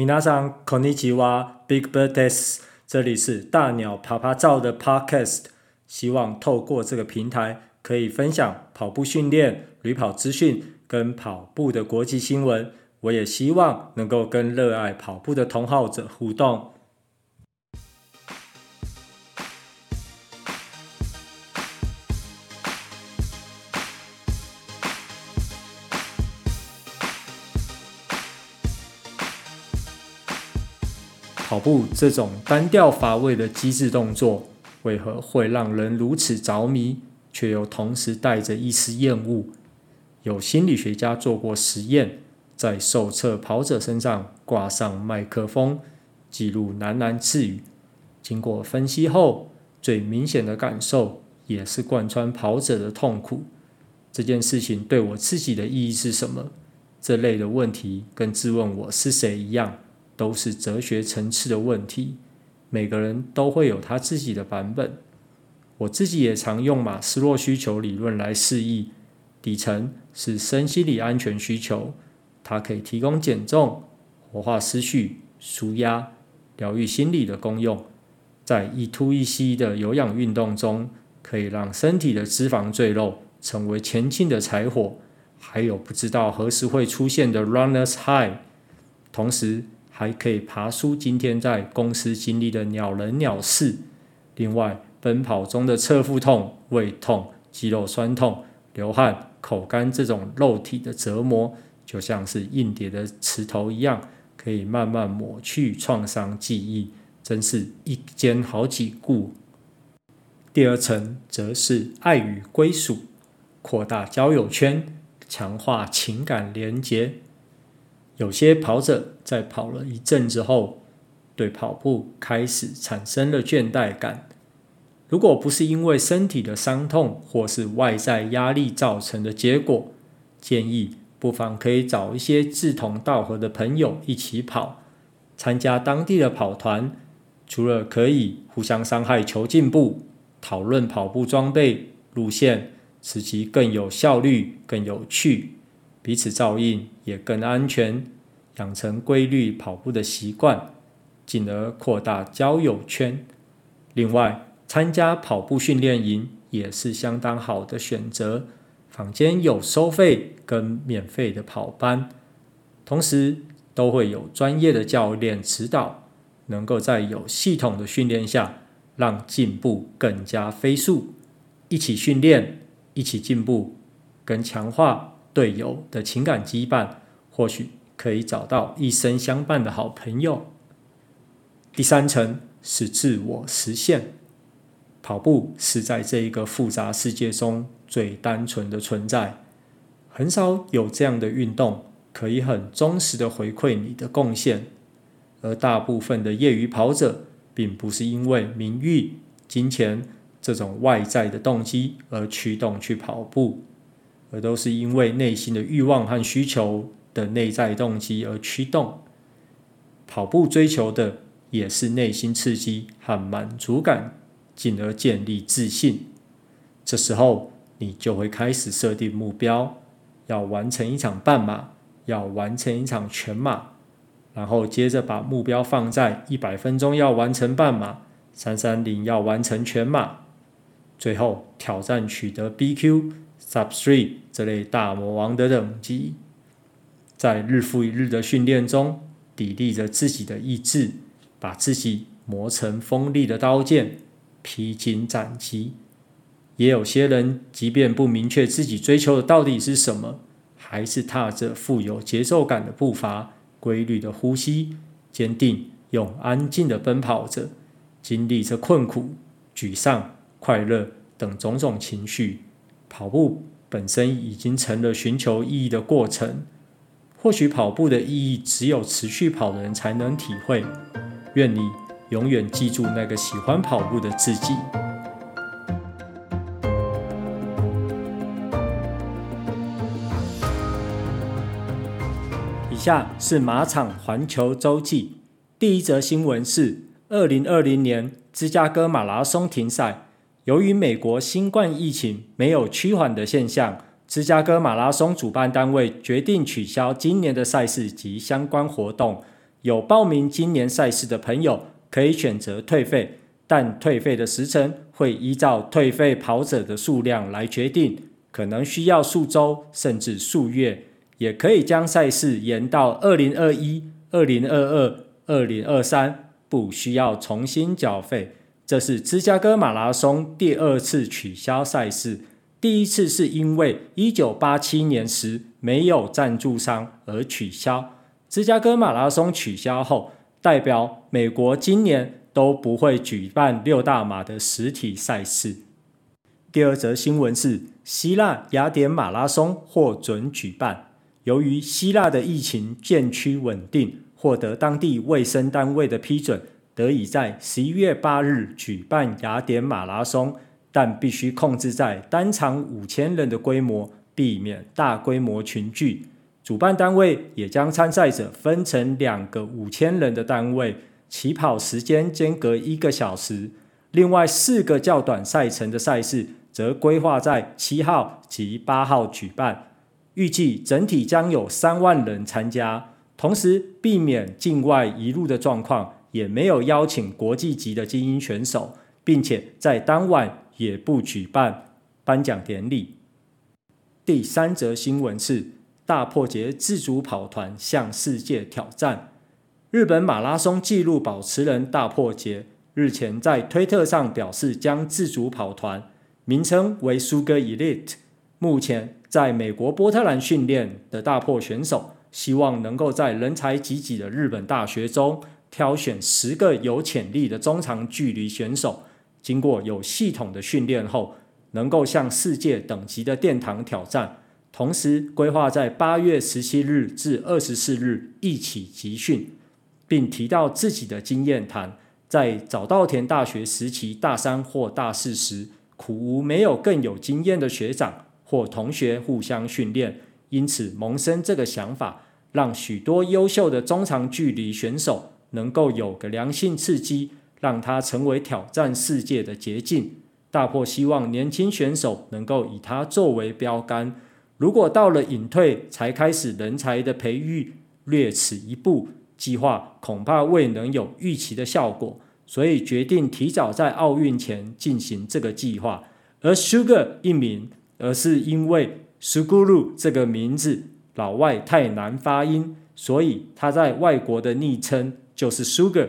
米娜桑こんにちは，Big Bird です。这里是大鸟趴趴造的 Podcast，希望透过这个平台，可以分享跑步训练、旅跑资讯跟跑步的国际新闻。我也希望能够跟热爱跑步的同好者互动。 跑步这种单调乏味的机智动作，为何会让人如此着迷，却又同时带着一丝厌恶？有心理学家做过实验，在受测跑者身上挂上麦克风，记录喃喃自语。经过分析后，最明显的感受也是贯穿跑者的痛苦。这件事情对我自己的意义是什么？这类的问题跟质问我是谁一样。都是哲学层次的问题，每个人都会有他自己的版本。我自己也常用马斯洛需求理论来示意，底层是身心理安全需求，它可以提供减重、活化思绪、舒压、疗愈心理的功用。在一吐一吸的有氧运动中，可以让身体的脂肪赘肉成为前进的柴火，还有不知道何时会出现的 runner's high，同时。还可以爬出今天在公司经历的鸟人鸟事。另外，奔跑中的侧腹痛、胃痛、肌肉酸痛、流汗、口干这种肉体的折磨，就像是硬碟的磁头一样，可以慢慢抹去创伤记忆，真是一兼好几顾。第二层则是爱与归属，扩大交友圈，强化情感连结。有些跑者在跑了一阵子后，对跑步开始产生了倦怠感。如果不是因为身体的伤痛或是外在压力造成的结果，建议不妨可以找一些志同道合的朋友一起跑，参加当地的跑团。除了可以互相伤害求进步，讨论跑步装备、路线，使其更有效率、更有趣。彼此照应也更安全，养成规律跑步的习惯，进而扩大交友圈。另外，参加跑步训练营也是相当好的选择。坊间有收费跟免费的跑班，同时都会有专业的教练指导，能够在有系统的训练下，让进步更加飞速。一起训练，一起进步，跟强化。队友的情感羁绊，或许可以找到一生相伴的好朋友。第三层是自我实现，跑步是在这一个复杂世界中最单纯的存在，很少有这样的运动可以很忠实的回馈你的贡献。而大部分的业余跑者，并不是因为名誉、金钱这种外在的动机而驱动去跑步。而都是因为内心的欲望和需求的内在动机而驱动。跑步追求的也是内心刺激和满足感，进而建立自信。这时候，你就会开始设定目标，要完成一场半马，要完成一场全马，然后接着把目标放在一百分钟要完成半马，三三零要完成全马，最后挑战取得 BQ。Sub three 这类大魔王的等级，在日复一日的训练中，砥砺着自己的意志，把自己磨成锋利的刀剑，披荆斩棘。也有些人，即便不明确自己追求的到底是什么，还是踏着富有节奏感的步伐，规律的呼吸，坚定又安静的奔跑着，经历着困苦、沮丧、快乐等种种情绪。跑步本身已经成了寻求意义的过程。或许跑步的意义只有持续跑的人才能体会。愿你永远记住那个喜欢跑步的自己。以下是马场环球周记。第一则新闻是：二零二零年芝加哥马拉松停赛。由于美国新冠疫情没有趋缓的现象，芝加哥马拉松主办单位决定取消今年的赛事及相关活动。有报名今年赛事的朋友可以选择退费，但退费的时程会依照退费跑者的数量来决定，可能需要数周甚至数月，也可以将赛事延到二零二一、二零二二、二零二三，不需要重新缴费。这是芝加哥马拉松第二次取消赛事，第一次是因为一九八七年时没有赞助商而取消。芝加哥马拉松取消后，代表美国今年都不会举办六大马的实体赛事。第二则新闻是，希腊雅典马拉松获准举办，由于希腊的疫情渐趋稳定，获得当地卫生单位的批准。得以在十一月八日举办雅典马拉松，但必须控制在单场五千人的规模，避免大规模群聚。主办单位也将参赛者分成两个五千人的单位，起跑时间间隔一个小时。另外四个较短赛程的赛事则规划在七号及八号举办，预计整体将有三万人参加，同时避免境外移入的状况。也没有邀请国际级的精英选手，并且在当晚也不举办颁奖典礼。第三则新闻是大破节自主跑团向世界挑战。日本马拉松纪录保持人大破节日前在推特上表示，将自主跑团名称为 Sugar Elite。目前在美国波特兰训练的大破选手，希望能够在人才济济的日本大学中。挑选十个有潜力的中长距离选手，经过有系统的训练后，能够向世界等级的殿堂挑战。同时，规划在八月十七日至二十四日一起集训，并提到自己的经验谈：在早稻田大学时期大三或大四时，苦无没有更有经验的学长或同学互相训练，因此萌生这个想法，让许多优秀的中长距离选手。能够有个良性刺激，让他成为挑战世界的捷径。大破希望年轻选手能够以他作为标杆。如果到了隐退才开始人才的培育，略迟一步，计划恐怕未能有预期的效果。所以决定提早在奥运前进行这个计划。而 Sugar 一名，而是因为 Suguru 这个名字老外太难发音，所以他在外国的昵称。就是 Sugar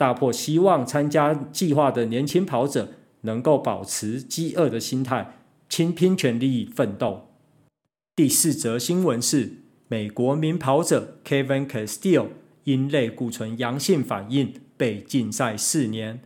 大破，希望参加计划的年轻跑者能够保持饥饿的心态，倾拼全力奋斗。第四则新闻是，美国名跑者 Kevin Castillo 因类固醇阳性反应被禁赛四年。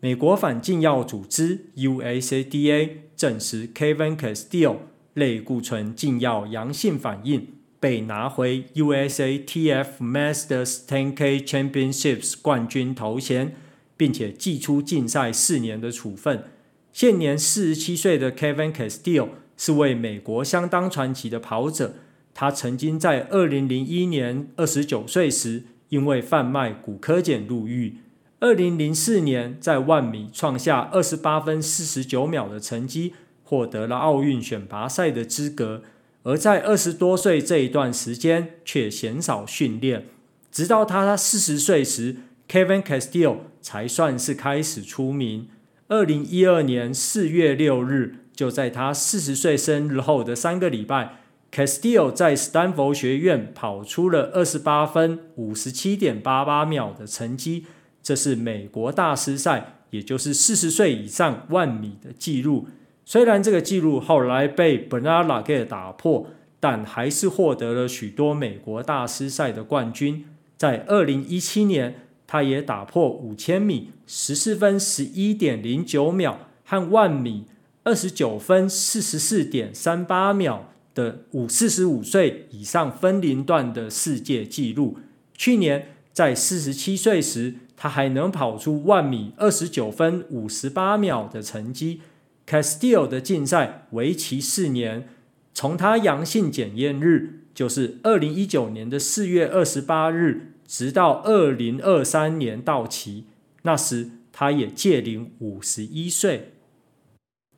美国反禁药组织 USADA 证实 Kevin Castillo 类固醇禁药阳性反应。被拿回 USATF Masters 10K Championships 冠军头衔，并且祭出禁赛四年的处分。现年四十七岁的 Kevin Castillo 是位美国相当传奇的跑者。他曾经在二零零一年二十九岁时，因为贩卖骨科碱入狱。二零零四年在万米创下二十八分四十九秒的成绩，获得了奥运选拔赛的资格。而在二十多岁这一段时间，却鲜少训练，直到他四十岁时，Kevin Castillo 才算是开始出名。二零一二年四月六日，就在他四十岁生日后的三个礼拜，Castillo 在斯坦福学院跑出了二十八分五十七点八八秒的成绩，这是美国大师赛，也就是四十岁以上万米的纪录。虽然这个纪录后来被 Bernard l a g e 打破，但还是获得了许多美国大师赛的冠军。在二零一七年，他也打破五千米十四分十一点零九秒和万米二十九分四十四点三八秒的五四十五岁以上分龄段的世界纪录。去年在四十七岁时，他还能跑出万米二十九分五十八秒的成绩。Castillo 的禁赛为期四年，从他阳性检验日，就是二零一九年的四月二十八日，直到二零二三年到期，那时他也届龄五十一岁。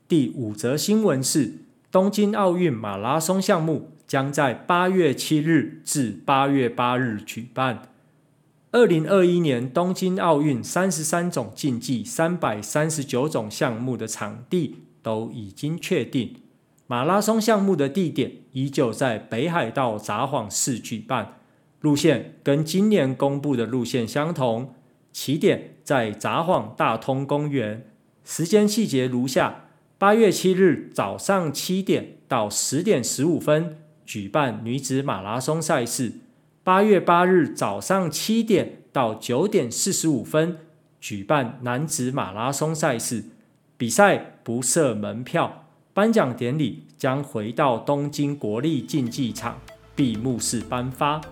第五则新闻是，东京奥运马拉松项目将在八月七日至八月八日举办。二零二一年东京奥运三十三种竞技、三百三十九种项目的场地都已经确定，马拉松项目的地点依旧在北海道札幌市举办，路线跟今年公布的路线相同，起点在札幌大通公园，时间细节如下：八月七日早上七点到十点十五分举办女子马拉松赛事。八月八日早上七点到九点四十五分举办男子马拉松赛事，比赛不设门票，颁奖典礼将回到东京国立竞技场闭幕式颁发。